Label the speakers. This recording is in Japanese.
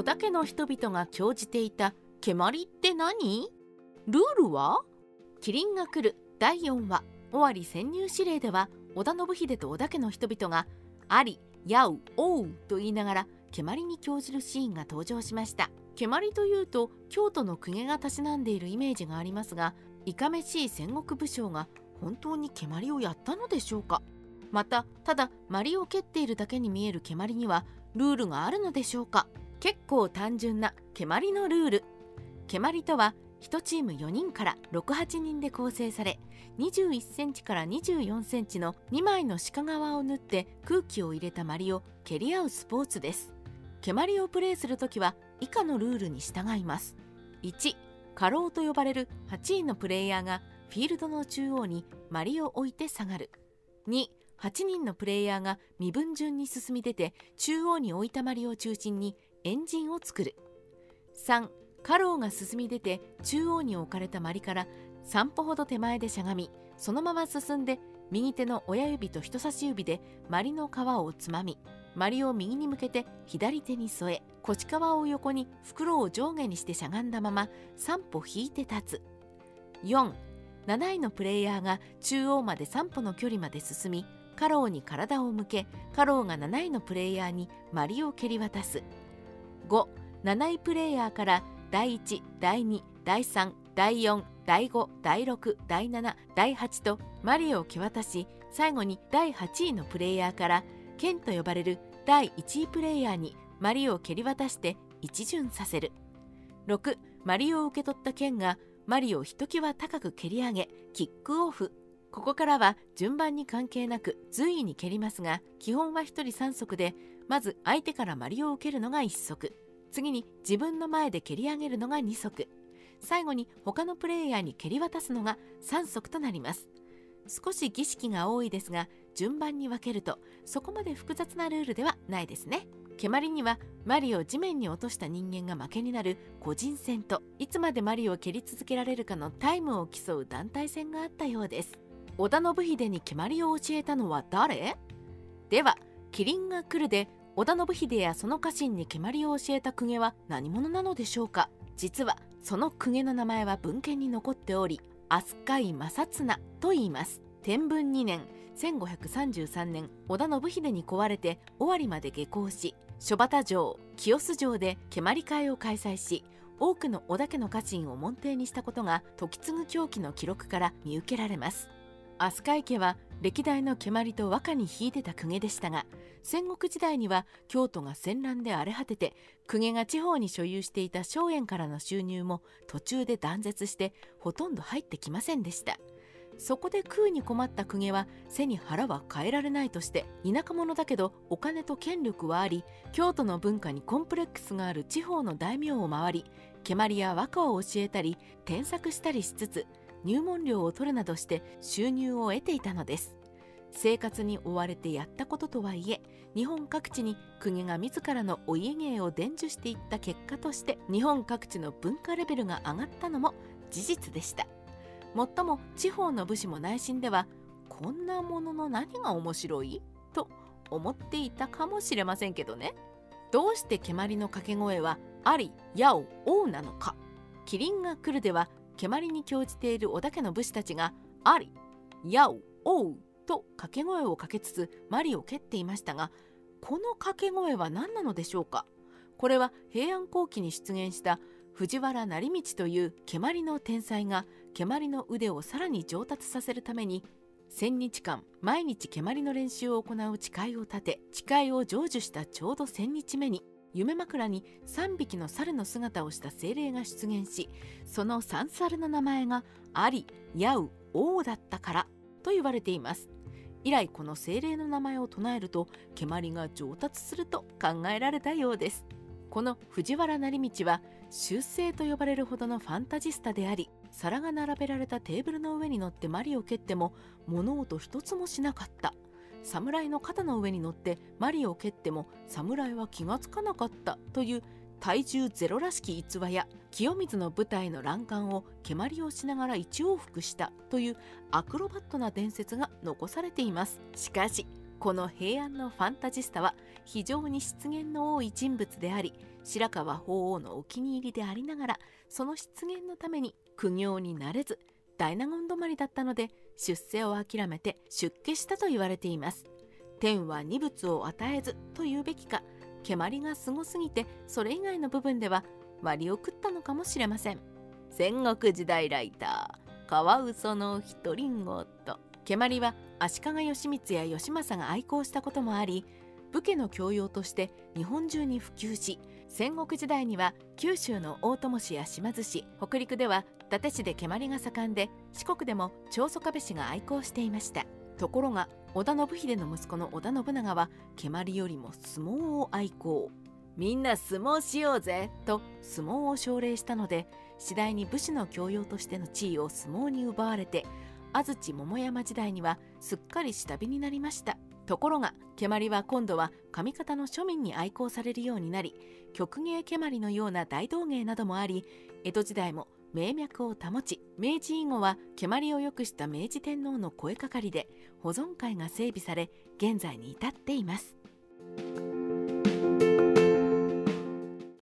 Speaker 1: 織田家の人々が興じていた蹴鞠って何？ルールは？キリンが来る。第4話。尾張潜入指令では織田信秀と織田家の人々があり、やう、おうと言いながら蹴鞠に興じるシーンが登場しました。蹴鞠というと京都の公家がたしなんでいるイメージがありますがいかめしい戦国武将が本当に蹴鞠をやったのでしょうか？またただ鞠を蹴っているだけに見える蹴鞠にはルールがあるのでしょうか？結構単純な蹴鞠のルール。蹴鞠とは1チーム4人から68人で構成され21センチから24センチの2枚の鹿革を縫って空気を入れた鞠を蹴り合うスポーツです。蹴鞠をプレーするときは以下のルールに従います。1過労と呼ばれる8位のプレイヤーがフィールドの中央に鞠を置いて下がる。2 8人のプレイヤーが身分順に進み出て中央に置いた鞠を中心にエンジンを作る。3家老が進み出て中央に置かれた鞠から3歩ほど手前でしゃがみそのまま進んで右手の親指と人差し指で鞠の皮をつまみ鞠を右に向けて左手に添え腰皮を横に袋を上下にしてしゃがんだまま3歩引いて立つ。47位のプレイヤーが中央まで3歩の距離まで進み家老に体を向け家老が7位のプレイヤーに鞠を蹴り渡す。57位プレイヤーから第1第2第3第4第5第6第7第8とマリオを蹴渡し最後に第8位のプレイヤーから剣と呼ばれる第1位プレイヤーにマリオを蹴り渡して一巡させる。6マリオを受け取った剣がマリオをひときわ高く蹴り上げキックオフ。ここからは順番に関係なく随意に蹴りますが基本は1人3足でまず相手からマリを受けるのが1足。次に自分の前で蹴り上げるのが2足。最後に他のプレイヤーに蹴り渡すのが3足となります。少し儀式が多いですが順番に分けるとそこまで複雑なルールではないですね。蹴鞠にはマリを地面に落とした人間が負けになる個人戦といつまでマリを蹴り続けられるかのタイムを競う団体戦があったようです。織田信秀に蹴鞠を教えたのは誰？では「キリンが来る」で織田信秀やその家臣に蹴鞠を教えた公家は何者なのでしょうか？実はその公家の名前は文献に残っており飛鳥井正綱と言います。天文2年1533年織田信秀に壊れて尾張まで下校し諸畑城清洲城で蹴鞠会を開催し多くの織田家の家臣を門弟にしたことが時継狂気の記録から見受けられます。飛鳥井家は歴代の蹴鞠と和歌に引いてた公家でしたが戦国時代には京都が戦乱で荒れ果てて公家が地方に所有していた荘園からの収入も途中で断絶してほとんど入ってきませんでした。そこで食うに困った公家は背に腹は変えられないとして田舎者だけどお金と権力はあり京都の文化にコンプレックスがある地方の大名を回り蹴鞠や和歌を教えたり添削したりしつつ入門料を取るなどして収入を得ていたのです。生活に追われてやったこととはいえ日本各地に国が自らのお家芸を伝授していった結果として日本各地の文化レベルが上がったのも事実でした。もっとも地方の武士も内心ではこんなものの何が面白い？と思っていたかもしれませんけどね。どうして蹴鞠の掛け声はあり、やお、おうなのか。キリンが来るでは蹴鞠に興じている織田家の武士たちがあり、やお、おうと掛け声をかけつつマリを蹴っていましたがこの掛け声は何なのでしょうか？これは平安後期に出現した藤原成道という蹴鞠の天才が蹴鞠の腕をさらに上達させるために1000日間毎日蹴鞠の練習を行う誓いを立て誓いを成就したちょうど1000日目に夢枕に3匹の猿の姿をした精霊が出現しその三猿の名前がアリ、ヤウ、オウだったからと言われています。以来この精霊の名前を唱えると蹴鞠が上達すると考えられたようです。この藤原成道は修正と呼ばれるほどのファンタジスタであり皿が並べられたテーブルの上に乗ってマリを蹴っても物音一つもしなかった。侍の肩の上に乗ってマリを蹴っても侍は気がつかなかったという体重ゼロらしき逸話や清水の舞台の欄干を蹴鞠をしながら一往復したというアクロバットな伝説が残されています。しかしこの平安のファンタジスタは非常に失言の多い人物であり白河法皇のお気に入りでありながらその失言のために苦行になれず大納言止まりだったので出世を諦めて出家したと言われています。天は二物を与えずと言うべきか蹴鞠がすごすぎてそれ以外の部分では割りを食ったのかもしれません。戦国時代ライターカワウソの独り言蹴鞠は足利義満や義政が愛好したこともあり武家の教養として日本中に普及し戦国時代には九州の大友氏や島津氏北陸では伊達市で蹴鞠が盛んで四国でも長宗我部氏が愛好していました。ところが織田信秀の息子の織田信長は蹴鞠よりも相撲を愛好。みんな相撲しようぜと相撲を奨励したので次第に武士の教養としての地位を相撲に奪われて安土桃山時代にはすっかり下火になりました。ところが蹴鞠は今度は上方の庶民に愛好されるようになり曲芸蹴鞠のような大道芸などもあり江戸時代も名脈を保ち明治以後は蹴鞠を良くした明治天皇の声かかりで保存会が整備され現在に至っています。